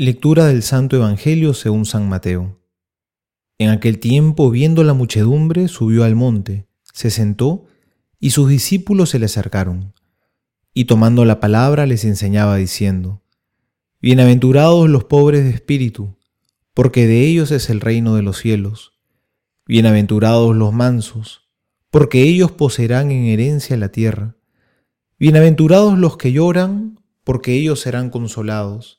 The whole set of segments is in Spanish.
Lectura del Santo Evangelio según San Mateo. En aquel tiempo, viendo la muchedumbre, subió al monte, se sentó, y sus discípulos se le acercaron. Y tomando la palabra les enseñaba diciendo, Bienaventurados los pobres de espíritu, porque de ellos es el reino de los cielos. Bienaventurados los mansos, porque ellos poseerán en herencia la tierra. Bienaventurados los que lloran, porque ellos serán consolados.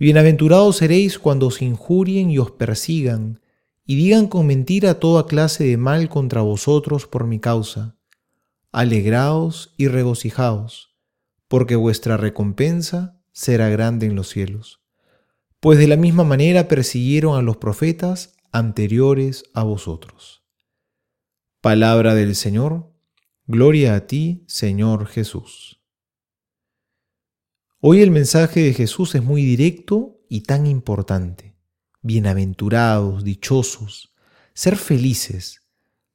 Bienaventurados seréis cuando os injurien y os persigan, y digan con mentira toda clase de mal contra vosotros por mi causa. Alegraos y regocijaos, porque vuestra recompensa será grande en los cielos. Pues de la misma manera persiguieron a los profetas anteriores a vosotros. Palabra del Señor, gloria a ti, Señor Jesús. Hoy el mensaje de Jesús es muy directo y tan importante. Bienaventurados, dichosos, ser felices.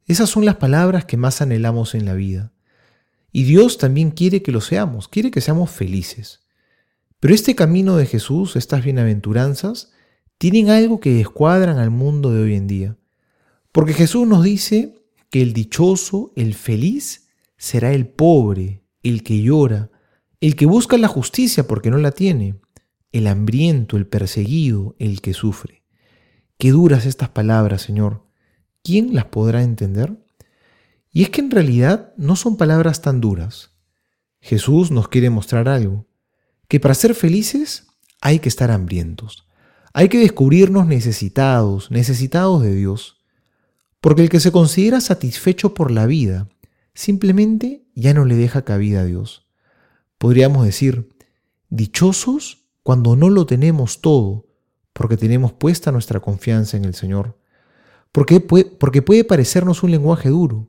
Esas son las palabras que más anhelamos en la vida. Y Dios también quiere que lo seamos, quiere que seamos felices. Pero este camino de Jesús, estas bienaventuranzas, tienen algo que descuadran al mundo de hoy en día. Porque Jesús nos dice que el dichoso, el feliz, será el pobre, el que llora, el que busca la justicia porque no la tiene, el hambriento, el perseguido, el que sufre. Qué duras estas palabras, Señor. ¿Quién las podrá entender? Y es que en realidad no son palabras tan duras. Jesús nos quiere mostrar algo, que para ser felices hay que estar hambrientos, hay que descubrirnos necesitados, necesitados de Dios, porque el que se considera satisfecho por la vida, simplemente ya no le deja cabida a Dios podríamos decir, dichosos cuando no lo tenemos todo, porque tenemos puesta nuestra confianza en el Señor. Porque puede, porque puede parecernos un lenguaje duro,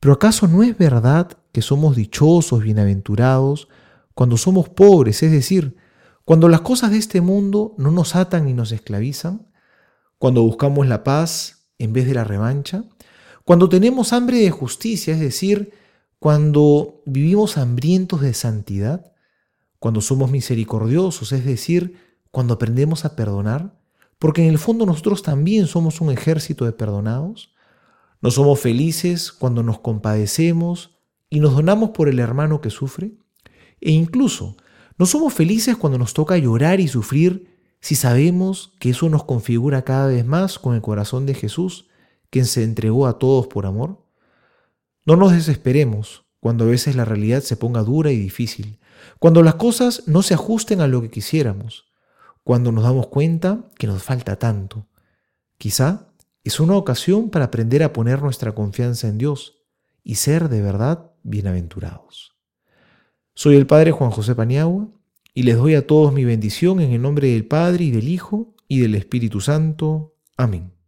pero ¿acaso no es verdad que somos dichosos, bienaventurados, cuando somos pobres, es decir, cuando las cosas de este mundo no nos atan y nos esclavizan? Cuando buscamos la paz en vez de la revancha? Cuando tenemos hambre de justicia, es decir, cuando vivimos hambrientos de santidad, cuando somos misericordiosos, es decir, cuando aprendemos a perdonar, porque en el fondo nosotros también somos un ejército de perdonados, no somos felices cuando nos compadecemos y nos donamos por el hermano que sufre, e incluso no somos felices cuando nos toca llorar y sufrir si sabemos que eso nos configura cada vez más con el corazón de Jesús, quien se entregó a todos por amor. No nos desesperemos cuando a veces la realidad se ponga dura y difícil, cuando las cosas no se ajusten a lo que quisiéramos, cuando nos damos cuenta que nos falta tanto. Quizá es una ocasión para aprender a poner nuestra confianza en Dios y ser de verdad bienaventurados. Soy el Padre Juan José Paniagua y les doy a todos mi bendición en el nombre del Padre y del Hijo y del Espíritu Santo. Amén.